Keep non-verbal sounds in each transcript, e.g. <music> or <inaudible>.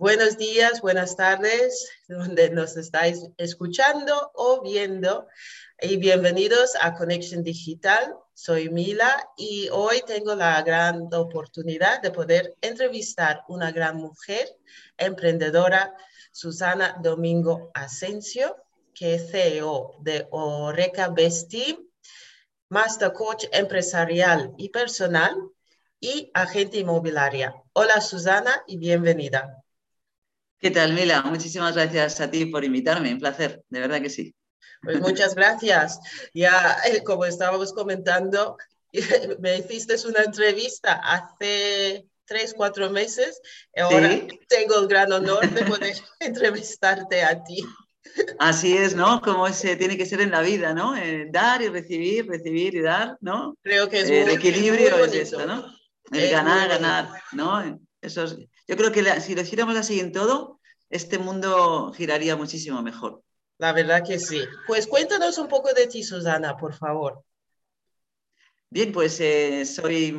Buenos días, buenas tardes, <laughs> donde nos estáis escuchando o viendo. Y bienvenidos a Conexión Digital. Soy Mila y hoy tengo la gran oportunidad de poder entrevistar una gran mujer emprendedora, Susana Domingo Asensio, que es CEO de Oreca Besti, Master Coach empresarial y personal y agente inmobiliaria. Hola Susana y bienvenida. ¿Qué tal, Mila? Muchísimas gracias a ti por invitarme. Un placer, de verdad que sí. Pues muchas gracias. Ya, eh, como estábamos comentando, <laughs> me hiciste una entrevista hace tres, cuatro meses. Ahora tengo el gran honor de poder <laughs> entrevistarte a ti. Así es, ¿no? Como ese tiene que ser en la vida, ¿no? Eh, dar y recibir, recibir y dar, ¿no? Creo que es eh, El equilibrio es esto, ¿no? El ganar, ganar, ¿no? Eso es, yo creo que si lo hiciéramos así en todo, este mundo giraría muchísimo mejor. La verdad que sí. Pues cuéntanos un poco de ti, Susana, por favor. Bien, pues eh, soy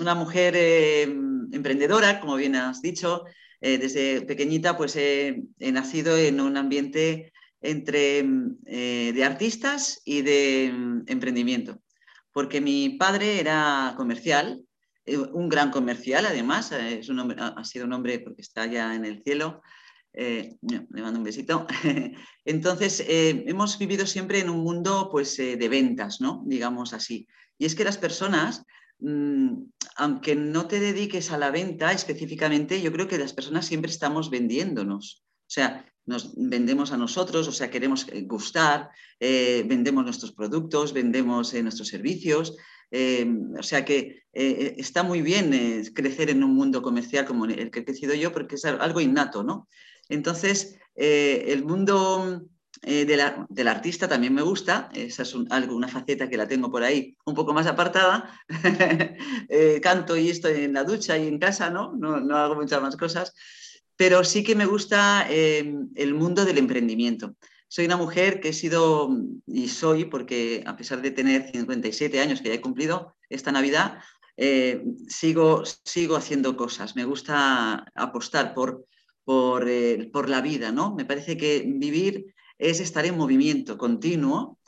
una mujer eh, emprendedora, como bien has dicho. Eh, desde pequeñita pues he nacido en un ambiente entre de artistas y de emprendimiento, porque mi padre era comercial eh, un gran comercial, además, eh, es un ha sido un hombre porque está ya en el cielo. Eh, le mando un besito. <laughs> Entonces, hemos vivido siempre en un mundo pues, de ventas, ¿no? Digamos así. Y es que las personas, mm, aunque no te dediques a la venta específicamente, yo creo que las personas siempre estamos vendiéndonos. O sea, nos vendemos a nosotros, o sea, queremos gustar, vendemos nuestros productos, vendemos nuestros servicios, Em, o sea que eh, eh, está muy bien eh, crecer en un mundo comercial como el que he crecido yo porque es algo innato, ¿no? Entonces, el mundo del artista también me gusta, esa es algo, una faceta que la tengo por ahí un poco más apartada. <laughs> canto y estoy en la ducha y en casa, ¿no? No, hago muchas más cosas, pero sí que me gusta el mundo del emprendimiento. Soy una mujer que he sido y soy, porque a pesar de tener 57 años que ya he cumplido esta Navidad, eh, sigo, sigo haciendo cosas. Me gusta apostar por, por, eh, por, la vida, ¿no? Me parece que vivir es estar en movimiento continuo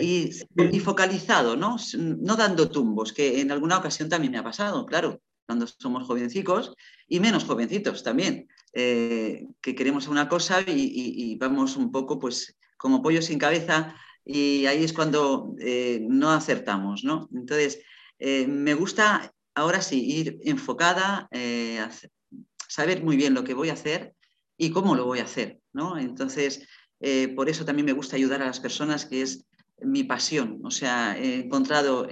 y, y, focalizado, ¿no? No dando tumbos, que en alguna ocasión también me ha pasado, claro, cuando somos jovencicos y menos jovencitos también. Eh, que queremos una cosa y, vamos un poco pues como pollo sin cabeza y ahí es cuando eh, no acertamos, ¿no? Entonces, eh, me gusta ahora sí ir enfocada, saber muy bien lo que voy a hacer y cómo lo voy a hacer, ¿no? Entonces, por eso también me gusta ayudar a las personas, que es mi pasión. O sea, he encontrado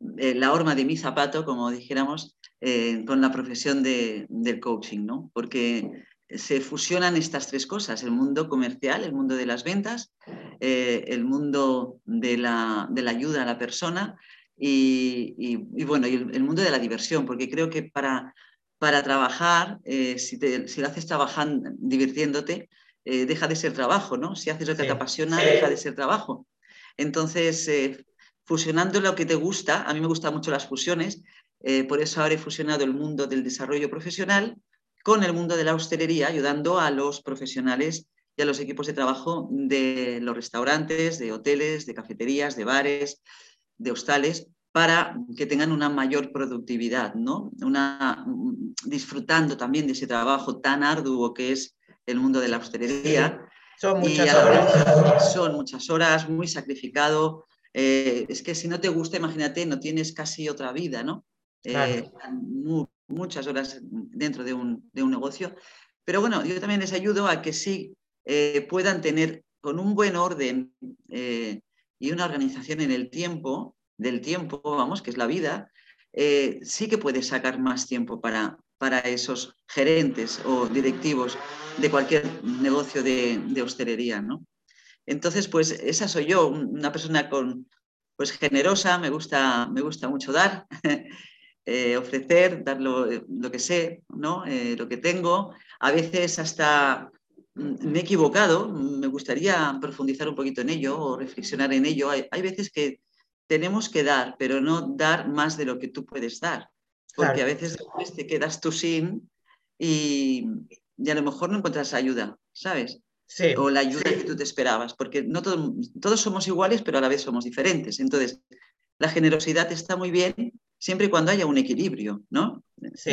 la horma de mi zapato, como dijéramos, eh, con la profesión del coaching, ¿no? Porque se fusionan estas tres cosas, el mundo comercial, el mundo de las ventas, eh, el mundo de la, ayuda a la persona y, bueno, el, mundo de la diversión, porque creo que para, para trabajar, eh, si, lo haces trabajando, divirtiéndote, deja de ser trabajo, ¿no? Si haces lo que te apasiona, deja de ser trabajo. Entonces, fusionando lo que te gusta, a mí me gustan mucho las fusiones, eh, por eso ahora he fusionado el mundo del desarrollo profesional con el mundo de la hostelería, ayudando a los profesionales y a los equipos de trabajo de los restaurantes, de hoteles, de cafeterías, de bares, de hostales, para que tengan una mayor productividad, ¿no? Una, disfrutando también de ese trabajo tan arduo que es el mundo de la hostelería. Son muchas horas. Son muchas horas, muy sacrificado. Eh, es que si no te gusta, imagínate, no tienes casi otra vida, ¿no? Eh, muchas horas dentro de un, negocio. Pero bueno, yo también les ayudo a que sí eh, puedan tener con un buen orden eh, y una organización en el tiempo, del tiempo, vamos, que es la vida, sí que puedes sacar más tiempo para, para esos gerentes o directivos de cualquier negocio de, de hostelería, ¿no? Entonces, pues esa soy yo, una persona con, pues generosa, me gusta, me gusta mucho dar <laughs> Eh, ofrecer, dar lo, que sé, ¿no? Eh, lo que tengo. A veces hasta mm, me he equivocado, me gustaría profundizar un poquito en ello o reflexionar en ello. Hay, veces que tenemos que dar, pero no dar más de lo que tú puedes dar, porque a veces te quedas tú sin y, y a lo mejor no encuentras ayuda, ¿sabes? Sí, o la ayuda que tú te esperabas, porque no todos somos iguales, pero a la vez somos diferentes. Entonces, la generosidad está muy bien siempre y cuando haya un equilibrio, ¿no? Sí,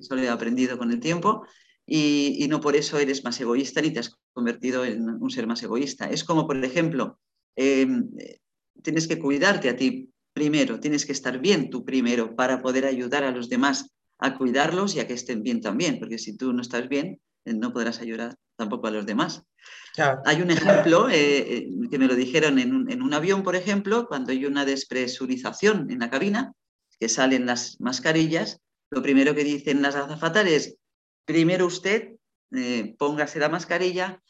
Eso lo he aprendido con el tiempo y, no por eso eres más egoísta ni te has convertido en un ser más egoísta. Es como, por ejemplo, em, tienes que cuidarte a ti primero, tienes que estar bien tú primero para poder ayudar a los demás a cuidarlos y a que estén bien también, porque si tú no estás bien, eh, no podrás ayudar tampoco a los demás. Hay un ejemplo eh, eh, que me lo dijeron en un, en un, avión, por ejemplo, cuando hay una despresurización en la cabina, que salen las mascarillas, lo primero que dicen las azafatas es, primero usted póngase la mascarilla,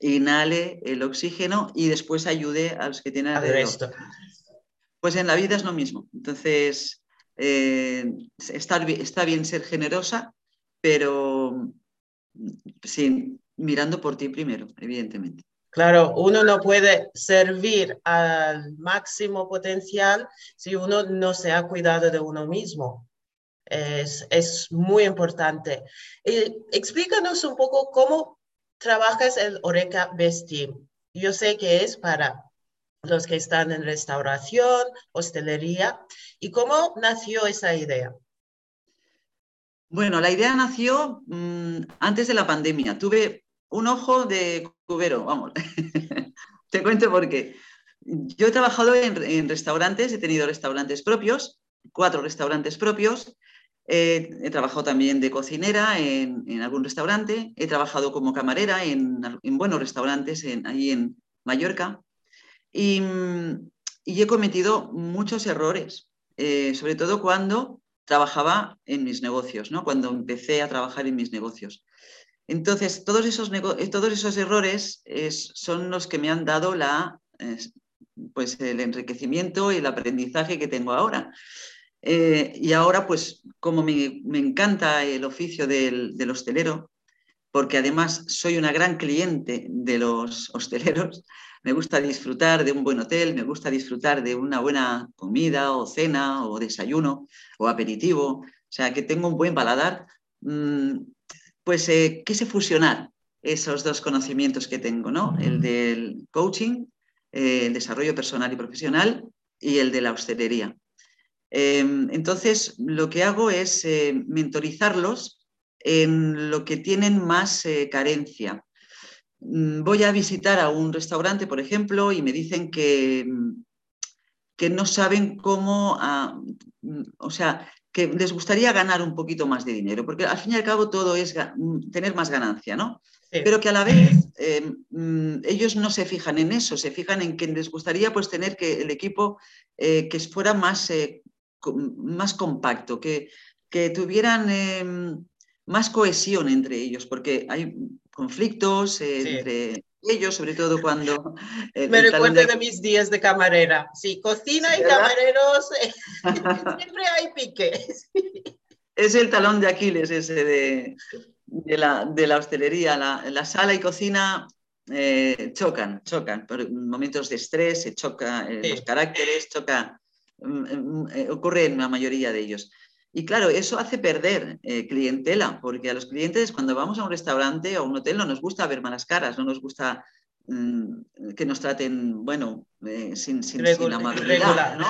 inhale el oxígeno y después ayude a los que tienen alrededor. Pues en la vida es lo mismo. Entonces, está, está bien ser generosa, pero sí, mirando por ti primero, evidentemente. Claro, uno no puede servir al máximo potencial si uno no se ha cuidado de uno mismo. Es, es muy importante. Explícanos un poco cómo trabajas el Oreca Best Team. Yo sé que es para los que están en restauración, hostelería, y cómo nació esa idea. Bueno, la idea nació mm, antes de la pandemia. Tuve un ojo de cubero, vamos. <laughs> Te cuento por qué. Yo he trabajado en, restaurantes, he tenido restaurantes propios, cuatro restaurantes propios. he trabajado también de cocinera en, algún restaurante. He trabajado como camarera en, buenos restaurantes en, ahí en Mallorca. Y, he cometido muchos errores, eh, sobre todo cuando trabajaba en mis negocios, ¿no? cuando empecé a trabajar en mis negocios. Entonces, todos esos, eh, todos esos errores son los que me han dado la, pues el enriquecimiento y el aprendizaje que tengo ahora. Eh, y ahora, pues como me, encanta el oficio del, del, hostelero, porque además soy una gran cliente de los <laughs> hosteleros, me gusta disfrutar de un buen hotel, me gusta disfrutar de una buena comida o cena o desayuno o aperitivo, o sea, que tengo un buen paladar, mm, pues eh, quise fusionar esos dos conocimientos que tengo, ¿no? El del coaching, eh, el desarrollo personal y profesional y el de la hostelería. Em, entonces, lo que hago es eh, mentorizarlos en lo que tienen más carencia, Mm, voy a visitar a un restaurante, por ejemplo, y me dicen que, mm, que no saben cómo, ah, mm, o sea, que les gustaría ganar un poquito más de dinero, porque al fin y al cabo todo es tener más ganancia, ¿no? Pero que a la vez eh, ellos no se fijan en eso, se fijan en que les gustaría pues tener que el equipo eh, que fuera más, eh, más compacto, que, que tuvieran em, más cohesión entre ellos, porque hay conflictos entre ellos, sobre todo cuando... Me recuerdo de... mis días de camarera. Sí, cocina y camareros, eh, <laughs> siempre hay piques. Es el talón de Aquiles ese de, de, la, de la, hostelería. La, la, sala y cocina eh, chocan, chocan. Por momentos de estrés, se choca eh, los caracteres, choca... Mm, mm, ocurre en la mayoría de ellos. Y claro, eso hace perder eh, clientela, porque a los clientes cuando vamos a un restaurante o a un hotel no nos gusta ver malas caras, no nos gusta mm, que nos traten, bueno, eh, sin, sin, amabilidad. ¿no?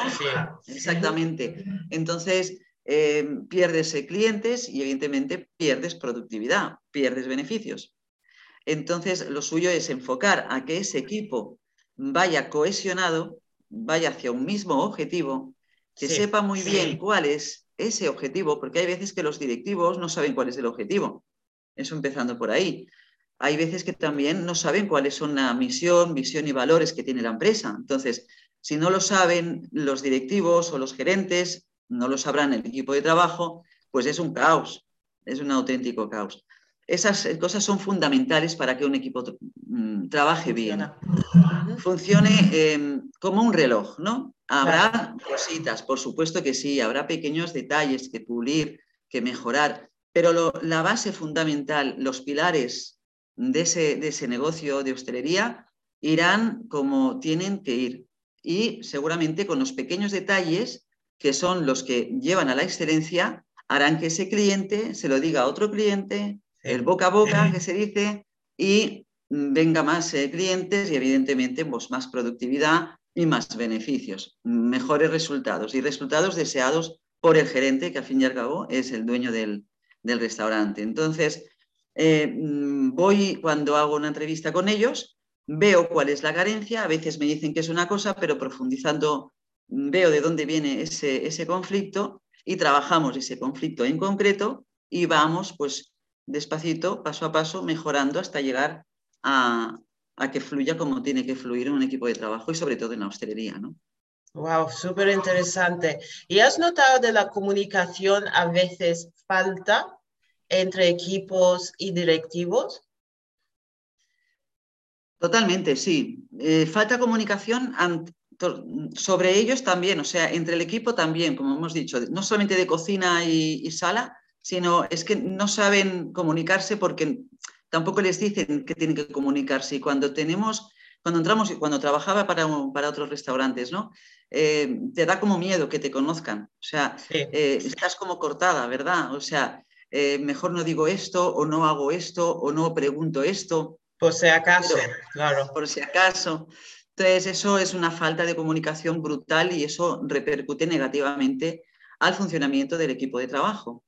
Exactamente. Entonces, eh, pierdes clientes y evidentemente pierdes productividad, pierdes beneficios. Entonces, lo suyo es enfocar a que ese equipo vaya cohesionado, vaya hacia un mismo objetivo, que sepa muy bien cuál es ese objetivo, porque hay veces que los directivos no saben cuál es el objetivo. Eso empezando por ahí. Hay veces que también no saben cuáles son la misión, visión y valores que tiene la empresa. Entonces, si no lo saben los directivos o los gerentes, no lo sabrán el equipo de trabajo, pues es un caos, es un auténtico caos. Esas cosas son fundamentales para que un equipo mm, trabaje bien, funcione em, como un reloj, ¿no? Habrá cositas, por supuesto que sí, habrá pequeños detalles que pulir, que mejorar, pero la base fundamental, los pilares de ese, de ese negocio de hostelería irán como tienen que ir y seguramente con los pequeños detalles que son los que llevan a la excelencia harán que ese cliente se lo diga a otro cliente, el boca a boca que se dice y venga más eh, clientes y evidentemente pues, más productividad y más beneficios, mejores resultados y resultados deseados por el gerente, que al fin y al cabo es el dueño del, restaurante. Entonces, eh, mm, voy cuando hago una entrevista con ellos, veo cuál es la carencia, a veces me dicen que es una cosa, pero profundizando mm, veo de dónde viene ese, ese conflicto y trabajamos ese conflicto en concreto y vamos pues despacito, paso a paso, mejorando hasta llegar a, que fluya como tiene que fluir en un equipo de trabajo y sobre todo en la hostelería, ¿no? Wow, súper interesante. ¿Y has notado de la comunicación a veces falta entre equipos y directivos? Totalmente, sí. Eh, falta comunicación sobre ellos también, o sea, entre el equipo también, como hemos dicho, no solamente de cocina y sala, sino es que no saben comunicarse porque tampoco les dicen que tienen que comunicarse. Y cuando tenemos, cuando entramos y cuando trabajaba para, para otros restaurantes, ¿no? Eh, te da como miedo que te conozcan. O sea, eh, estás como cortada, ¿verdad? O sea, eh, mejor no digo esto, o no hago esto, o no pregunto esto. Por si acaso, claro. Por si acaso. Entonces, eso es una falta de comunicación brutal y eso repercute negativamente al funcionamiento del equipo de trabajo.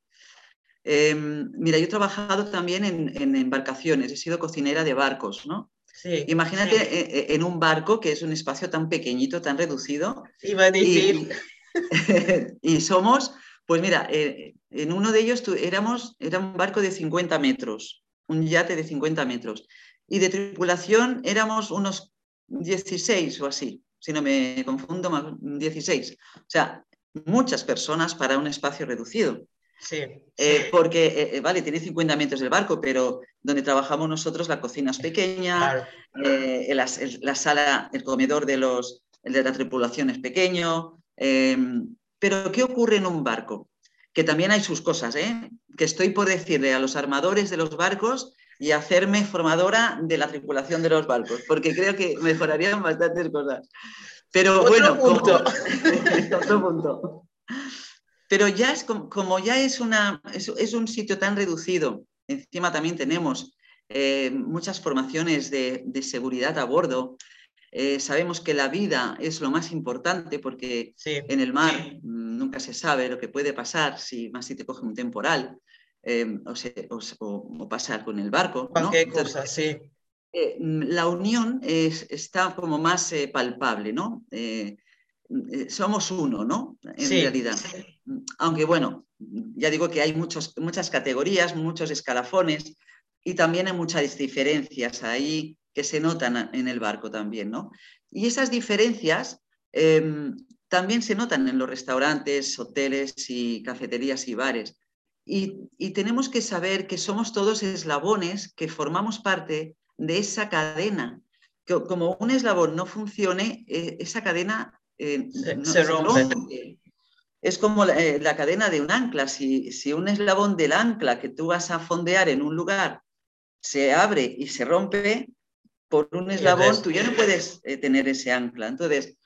Em, mira, yo he trabajado también en, embarcaciones, he sido cocinera de barcos, ¿no? Sí, Imagínate e, e, En, un barco que es un espacio tan pequeñito, tan reducido. Iba a decir. <laughs> Y, somos, pues mira, eh, en uno de ellos éramos, era un barco de 50 metros, un yate de 50 metros. Y de tripulación éramos unos 16 o así, si no me confundo, más 16. O sea, muchas personas para un espacio reducido. Eh, porque, eh, eh, vale, tiene 50 metros el barco, pero donde trabajamos nosotros la cocina es pequeña, la, sala, el comedor de, los, de la tripulación es pequeño. Pero, ¿qué ocurre en un barco? Que también hay sus cosas, que estoy por decirle a los armadores de los barcos y hacerme formadora de la tripulación de los barcos, porque creo que mejorarían bastantes cosas. Pero bueno, punto. <laughs> otro punto. Pero ya es como, ya es, una, es, un sitio tan reducido, encima también tenemos eh, muchas formaciones de, seguridad a bordo. Eh, sabemos que la vida es lo más importante porque en el mar nunca se sabe lo que puede pasar si más si te coge un temporal eh, o, pasar con el barco. Cualquier cosa, sí. la unión está como más palpable, ¿no? Somos uno, ¿no? En realidad aunque bueno, ya digo que hay muchos, muchas categorías, muchos escalafones y también hay muchas diferencias ahí que se notan en el barco también, ¿no? Y esas diferencias em, también se notan en los restaurantes, hoteles y cafeterías y bares. Y, tenemos que saber que somos todos eslabones que formamos parte de esa cadena. Que como un eslabón no funcione, eh, esa cadena eh, se, rompe es como eh, la, cadena de un ancla. Si, si, un eslabón del ancla que tú vas a fondear en un lugar se abre y se rompe, por un eslabón tú ya no puedes eh, tener ese ancla. Entonces,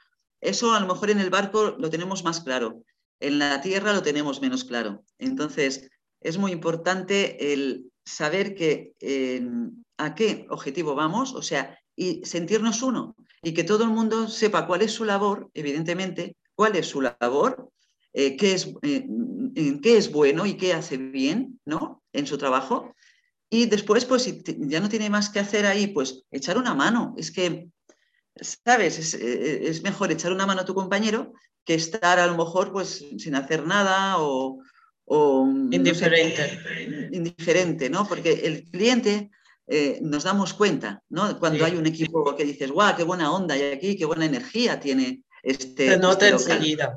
eso a lo mejor en el barco lo tenemos más claro, en la tierra lo tenemos menos claro. Entonces, es muy importante el saber que, a qué objetivo vamos, o sea, y sentirnos uno, y que todo el mundo sepa cuál es su labor, evidentemente, cuál es su labor eh, qué, es, eh, qué es bueno y qué hace bien ¿no? en su trabajo. Y después, pues si ya no tiene más que hacer ahí, pues echar una mano. Es que, ¿sabes? Eh, es, mejor echar una mano a tu compañero que estar a lo mejor pues sin hacer nada o... indiferente. indiferente, ¿no? Porque el cliente nos damos cuenta, ¿no? Cuando hay un equipo que dices, guau, qué buena onda hay aquí, qué buena energía tiene este. Se nota este enseguida.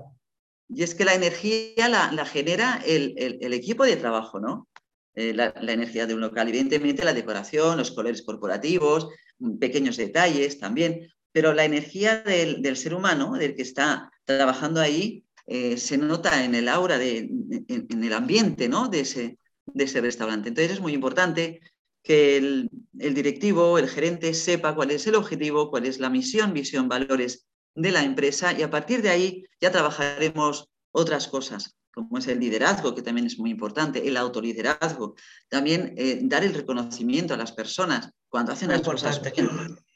Y es que la energía la, genera el, equipo de trabajo, ¿no? Eh, la, energía de un local, evidentemente la decoración, los colores corporativos, mm, pequeños detalles también, pero la energía del, ser humano, del que está trabajando ahí, eh, se nota en el aura, de, en, el ambiente ¿no? de, ese, de ese restaurante. Entonces es muy importante que el, el, directivo, el gerente, sepa cuál es el objetivo, cuál es la misión, visión, valores de la empresa y a partir de ahí ya trabajaremos otras cosas. como es el liderazgo, que también es muy importante, el autoliderazgo, también eh, dar el reconocimiento a las personas cuando hacen las cosas bien,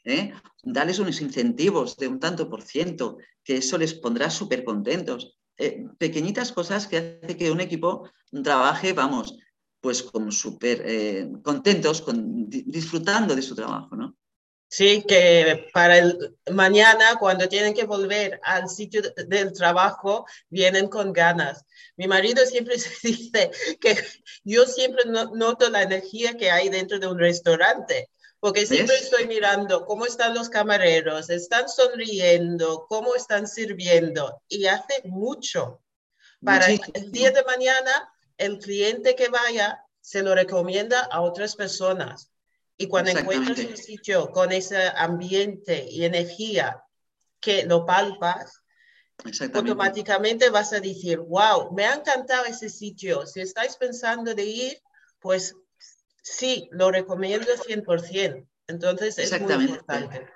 ¿eh? darles unos incentivos de un tanto por ciento, que eso les pondrá súper contentos. Eh, pequeñitas cosas que hace que un equipo trabaje, vamos, pues como súper contentos, con, disfrutando de su trabajo, ¿no? Sí, que para el mañana, cuando tienen que volver al sitio del trabajo, vienen con ganas. Mi marido siempre <laughs> dice que yo siempre noto la energía que hay dentro de un restaurante, porque siempre estoy mirando cómo están los camareros, están sonriendo, cómo están sirviendo, y hace mucho. Para el día de mañana, el cliente que vaya se lo recomienda a otras personas y cuando encuentras un sitio con ese ambiente y energía que lo palpas, automáticamente vas a decir, wow, me ha encantado ese sitio. Si estáis pensando de ir, pues sí, lo recomiendo 100%. Entonces es muy importante.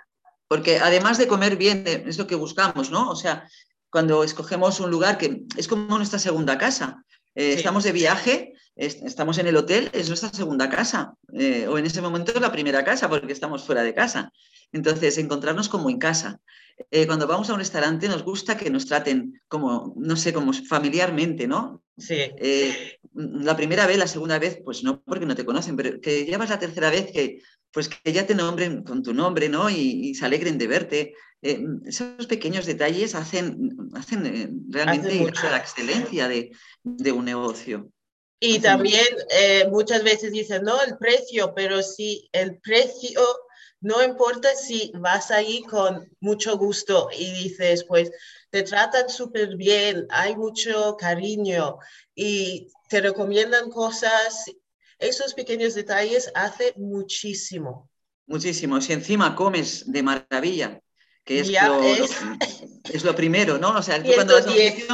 Porque además de comer bien, eh, es lo que buscamos, ¿no? O sea, cuando escogemos un lugar que es como nuestra segunda casa. Eh, estamos de viaje estamos en el hotel, es nuestra segunda casa, eh, o en ese momento es la primera casa, porque estamos fuera de casa. Entonces, encontrarnos como en casa. Eh, cuando vamos a un restaurante nos gusta que nos traten como, no sé, como familiarmente, ¿no? Sí. La primera vez, la segunda vez, pues no, porque no te conocen, pero que llevas la tercera vez que, pues que ya te nombren con tu nombre, ¿no? Y, se alegren de verte. Esos pequeños detalles hacen, hacen realmente la excelencia de, de un negocio. Y también eh, muchas veces dicen, no, el precio, pero si el precio, no importa si vas ahí con mucho gusto y dices, pues te tratan súper bien, hay mucho cariño y te recomiendan cosas, esos pequeños detalles hacen muchísimo. Muchísimo. Si encima comes de maravilla, que es, lo, <laughs> es... lo, primero, ¿no? O sea, tú cuando vas a un sitio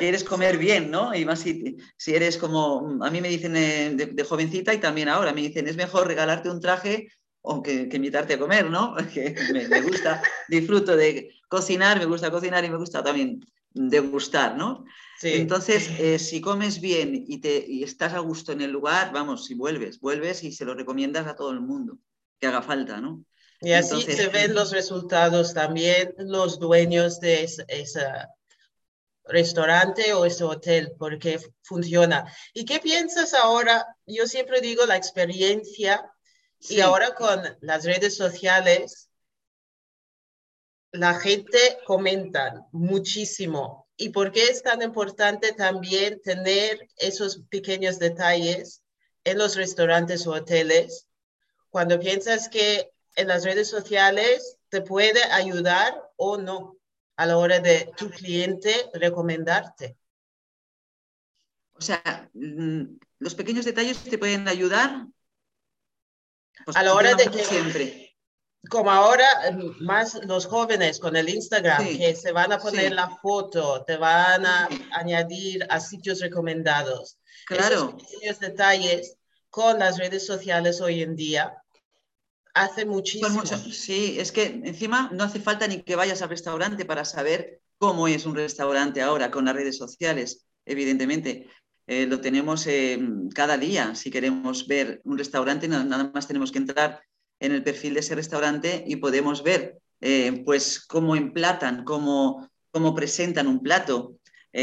quieres comer bien, ¿no? Y más si, si eres como, a mí me dicen eh, de, jovencita y también ahora, me dicen, es mejor regalarte un traje o que, invitarte a comer, ¿no? <laughs> Que me, gusta, disfruto de cocinar, me gusta cocinar y me gusta también degustar, ¿no? Sí. Entonces, eh, si comes bien y, te, y estás a gusto en el lugar, vamos, si vuelves, vuelves y se lo recomiendas a todo el mundo que haga falta, ¿no? Y así se ven los resultados también los dueños de ese restaurante o ese hotel, porque funciona. ¿Y qué piensas ahora? Yo siempre digo la experiencia y ahora con las redes sociales, la gente comenta muchísimo. ¿Y por qué es tan importante también tener esos pequeños detalles en los restaurantes o hoteles? Cuando piensas que en las redes sociales te puede ayudar o no a la hora de tu cliente recomendarte. O sea, mm, los pequeños detalles te pueden ayudar. Pues, a la hora de que siempre. Como ahora, mm, más los jóvenes con el Instagram, que se van a poner la foto, te van a añadir a sitios recomendados. Claro. Esos pequeños detalles con las redes sociales hoy en día Hace muchísimo. sí, es que encima no hace falta ni que vayas al restaurante para saber cómo es un restaurante ahora con las redes sociales, evidentemente. Eh, lo tenemos eh, cada día. Si queremos ver un restaurante, nada más tenemos que entrar en el perfil de ese restaurante y podemos ver eh, pues cómo emplatan, cómo, cómo presentan un plato,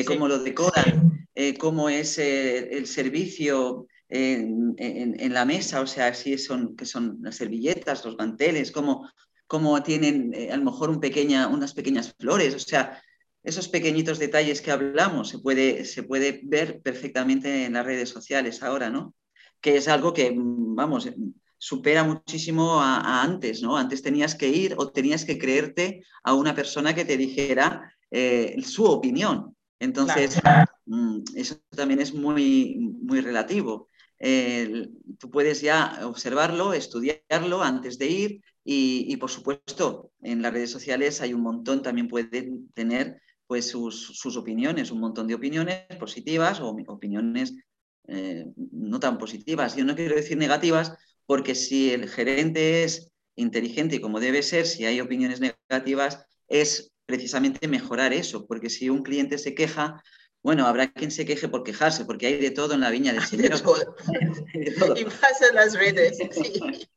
cómo lo decoran, cómo es el servicio, en, la mesa, o sea, si son, que son las servilletas, los manteles, cómo, cómo tienen eh, a lo mejor un pequeña, unas pequeñas flores, o sea, esos pequeñitos detalles que hablamos se puede, se puede ver perfectamente en las redes sociales ahora, ¿no? Que es algo que, vamos, supera muchísimo a, antes, ¿no? Antes tenías que ir o tenías que creerte a una persona que te dijera eh, su opinión. Entonces, mm, eso también es muy, muy relativo tú puedes ya observarlo, estudiarlo antes de ir y, por supuesto, en las redes sociales hay un montón, también pueden tener pues sus, opiniones, un montón de opiniones positivas o opiniones eh, no tan positivas. Yo no quiero decir negativas porque si el gerente es inteligente y como debe ser, si hay opiniones negativas, es precisamente mejorar eso, porque si un cliente se queja, bueno, habrá quien se queje por quejarse, porque hay de todo en la viña del Señor. <laughs> De todo. Y más en las redes, sí.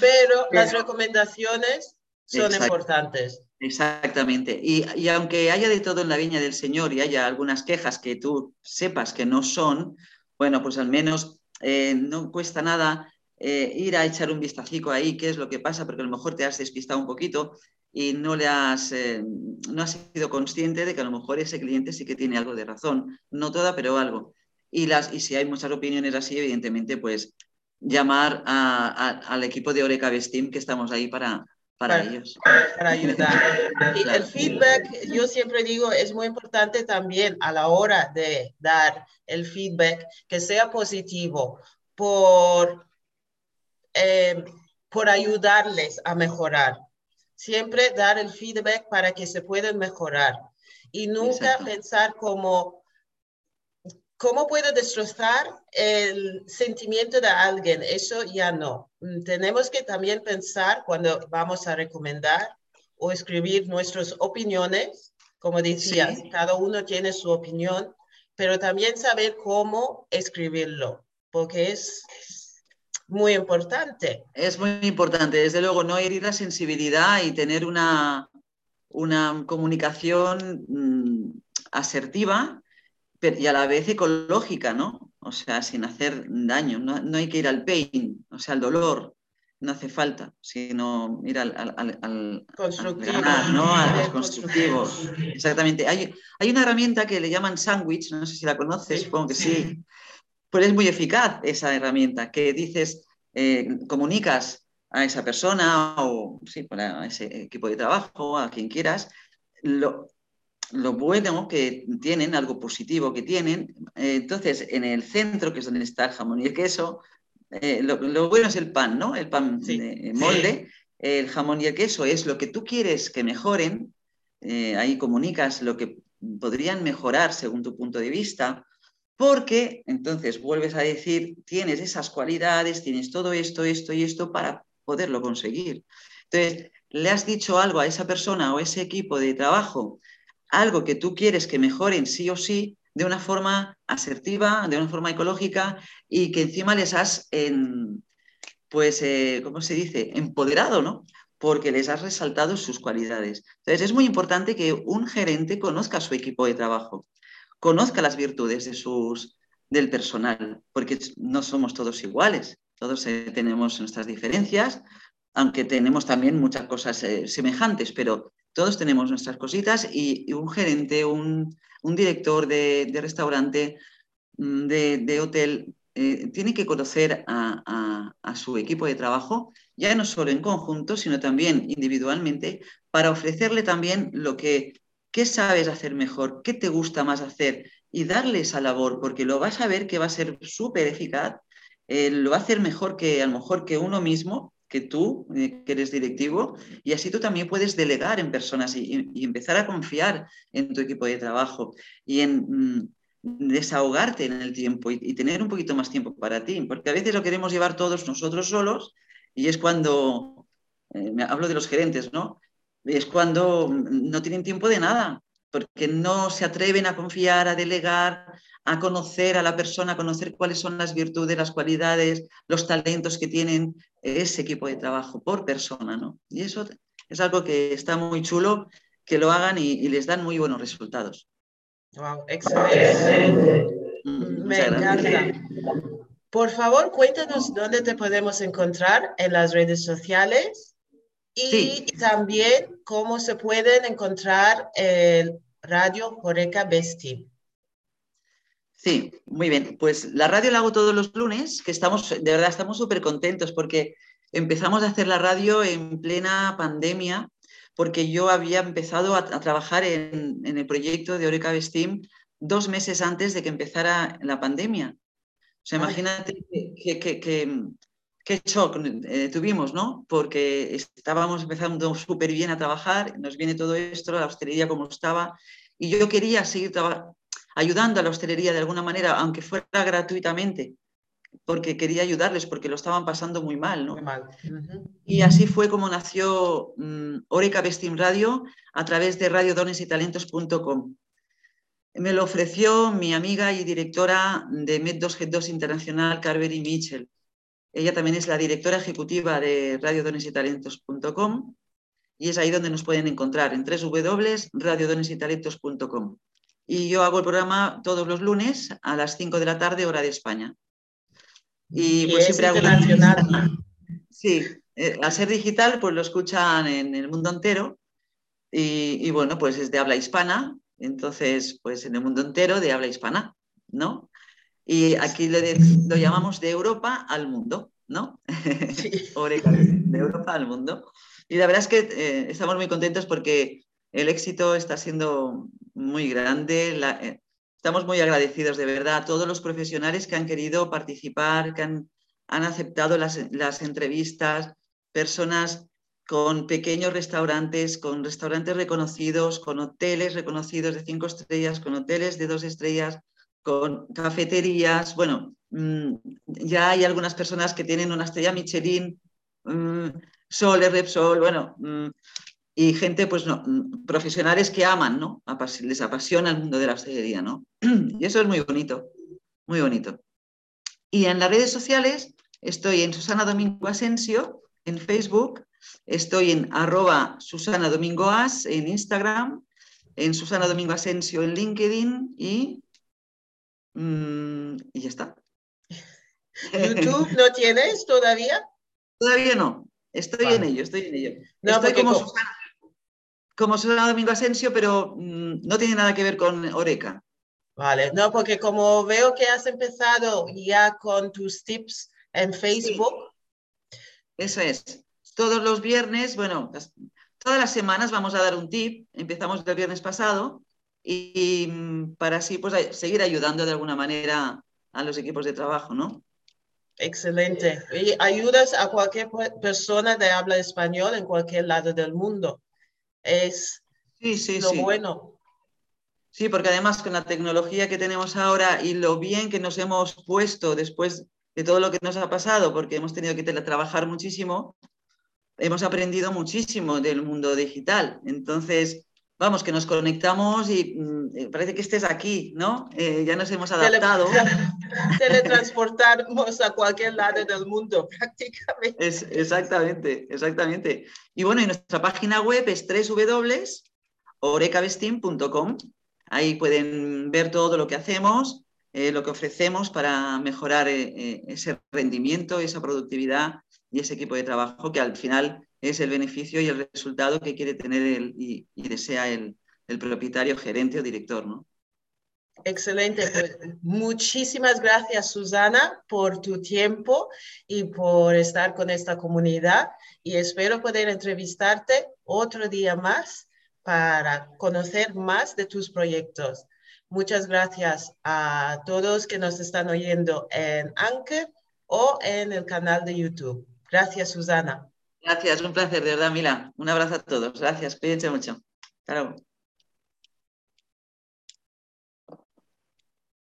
Pero las recomendaciones son importantes. Exactamente. Y, aunque haya de todo en la viña del Señor y haya algunas quejas que tú sepas que no son, bueno, pues al menos eh, no cuesta nada eh, ir a echar un vistacico ahí, qué es lo que pasa, porque a lo mejor te has despistado un poquito y no le has, eh, no has sido consciente de que a lo mejor ese cliente sí que tiene algo de razón, no toda, pero algo. Y, las, y si hay muchas opiniones así, evidentemente, pues llamar al equipo de Oreca Vestim, que estamos ahí para, para, ellos. Para ayudar. <laughs> Y el feedback, yo siempre digo, es muy importante también a la hora de dar el feedback, que sea positivo por, eh, por ayudarles a mejorar. Siempre dar el feedback para que se puedan mejorar y nunca pensar como, ¿cómo puedo destrozar el sentimiento de alguien? Eso ya no. Mm, tenemos que también pensar cuando vamos a recomendar o escribir nuestras opiniones, como decías, cada uno tiene su opinión, pero también saber cómo escribirlo, porque es muy importante. Es muy importante, desde luego, no herir la sensibilidad y tener una, una comunicación mm, asertiva y a la vez ecológica, ¿no? O sea, sin hacer daño. No, hay que ir al pain, o sea, al dolor. No hace falta, sino ir al, al, constructivo. ¿no? Al constructivo. Exactamente. Hay, hay una herramienta que le llaman sandwich, no sé si la conoces, supongo que sí pues es muy eficaz esa herramienta, que dices, eh, comunicas a esa persona o sí, a ese equipo de trabajo, a quien quieras, lo, bueno que tienen, algo positivo que tienen. Eh, entonces, en el centro, que es donde está el jamón y el queso, eh, lo, bueno es el pan, ¿no? El pan de molde. El jamón y el queso es lo que tú quieres que mejoren. ahí comunicas lo que podrían mejorar según tu punto de vista porque entonces vuelves a decir, tienes esas cualidades, tienes todo esto, esto y esto para poderlo conseguir. Entonces, le has dicho algo a esa persona o ese equipo de trabajo, algo que tú quieres que mejoren sí o sí, de una forma asertiva, de una forma ecológica y que encima les has, en, pues, eh, ¿cómo se dice?, empoderado, ¿no? Porque les has resaltado sus cualidades. Entonces, es muy importante que un gerente conozca a su equipo de trabajo conozca las virtudes de sus, del personal, porque no somos todos iguales, todos eh, tenemos nuestras diferencias, aunque tenemos también muchas cosas eh, semejantes, pero todos tenemos nuestras cositas y, un gerente, un, director de, restaurante, mm, de, hotel, eh, tiene que conocer a, a su equipo de trabajo, ya no solo en conjunto, sino también individualmente, para ofrecerle también lo que qué sabes hacer mejor, qué te gusta más hacer y darle esa labor, porque lo vas a ver que va a ser súper eficaz, eh, lo va a hacer mejor que a lo mejor que uno mismo, que tú, eh, que eres directivo, y así tú también puedes delegar en personas y, empezar a confiar en tu equipo de trabajo y en mm, desahogarte en el tiempo y, tener un poquito más tiempo para ti, porque a veces lo queremos llevar todos nosotros solos y es cuando, eh, me hablo de los gerentes, ¿no? Es cuando no tienen tiempo de nada, porque no se atreven a confiar, a delegar, a conocer a la persona, a conocer cuáles son las virtudes, las cualidades, los talentos que tienen ese equipo de trabajo por persona, ¿no? Y eso es algo que está muy chulo, que lo hagan y, les dan muy buenos resultados. Wow, excelente. Mm, Me encanta. Por favor, cuéntanos dónde te podemos encontrar en las redes sociales y también cómo se pueden encontrar el Radio Joreca Besti. Sí, muy bien. Pues la radio la hago todos los lunes, que estamos, de verdad, estamos súper contentos porque empezamos a hacer la radio en plena pandemia, porque yo había empezado a, trabajar en, el proyecto de Oreca Bestim dos meses antes de que empezara la pandemia. O sea, imagínate que, qué shock eh, tuvimos, ¿no? Porque estábamos empezando súper bien a trabajar, nos viene todo esto, la hostelería como estaba, y yo quería seguir ayudando a la hostelería de alguna manera, aunque fuera gratuitamente, porque quería ayudarles, porque lo estaban pasando muy mal, ¿no? Muy mal. Y así fue como nació um, Oreca Bestim Radio a través de radiodonesytalentos.com. me lo ofreció mi amiga y directora de Med2G2 Internacional, Carvery Mitchell. Ella también es la directora ejecutiva de radiodonesytalentos.com y es ahí donde nos pueden encontrar, en www.radiodonesytalentos.com. Y yo hago el programa todos los lunes a las 5 de la tarde, hora de España. Y, pues siempre hago internacional. <laughs> Sí, eh, al ser digital, pues lo escuchan en el mundo entero. Y, y, bueno, pues es de habla hispana, entonces, pues en el mundo entero de habla hispana, ¿no? Y aquí lo, lo llamamos de Europa al mundo, ¿no? Sí. <laughs> de Europa al mundo. Y la verdad es que eh, estamos muy contentos porque el éxito está siendo muy grande. Eh, estamos muy agradecidos de verdad a todos los profesionales que han querido participar, que han, han aceptado las, las entrevistas, personas con pequeños restaurantes, con restaurantes reconocidos, con hoteles reconocidos de cinco estrellas, con hoteles de dos estrellas, con cafeterías. Bueno, mm, ya hay algunas personas que tienen una estrella Michelin, mm, Sol, Repsol, bueno, mm, y gente, pues no, profesionales que aman, ¿no? Les apasiona el mundo de la hostelería, ¿no? <clears throat> Y eso es muy bonito, muy bonito. Y en las redes sociales estoy en Susana Domingo Asensio, en Facebook, Estoy en arroba Susana Domingo As en Instagram, en Susana Domingo Asensio en LinkedIn y, mm, y ya está. <laughs> ¿YouTube no tienes todavía? Todavía no. Estoy en ello, estoy en ello. estoy como, Susana, como, Susana, Domingo Asensio, pero mm, no tiene nada que ver con Oreca. Vale, no, porque como veo que has empezado ya con tus tips en Facebook. Eso es todos los viernes, bueno, todas las semanas vamos a dar un tip, empezamos el viernes pasado, y, mm, para así pues, seguir ayudando de alguna manera a los equipos de trabajo, ¿no? Excelente. Y ayudas a cualquier persona de habla español en cualquier lado del mundo. Es sí, sí, lo sí. bueno. Sí, porque además con la tecnología que tenemos ahora y lo bien que nos hemos puesto después de todo lo que nos ha pasado, porque hemos tenido que trabajar muchísimo, hemos aprendido muchísimo del mundo digital. Entonces, vamos, que nos conectamos y mm, parece que estés aquí, ¿no? Eh, ya nos hemos adaptado. <laughs> teletransportamos a cualquier lado del mundo, <laughs> prácticamente. Es, exactamente, exactamente. Y bueno, y nuestra página web es www.orecavestim.com. Ahí pueden ver todo lo que hacemos, eh, lo que ofrecemos para mejorar eh, ese rendimiento, esa productividad y ese equipo de trabajo que al final es el beneficio y el resultado que quiere tener el, y, desea el, propietario, gerente o director. ¿no? Excelente. Pues, muchísimas gracias, Susana, por tu tiempo y por estar con esta comunidad. Y espero poder entrevistarte otro día más para conocer más de tus proyectos. Muchas gracias a todos que nos están oyendo en Anchor o en el canal de YouTube. Gracias, Susana. Gracias, un placer, de verdad, Mila. Un abrazo a todos. Gracias, cuídense mucho. Hasta luego.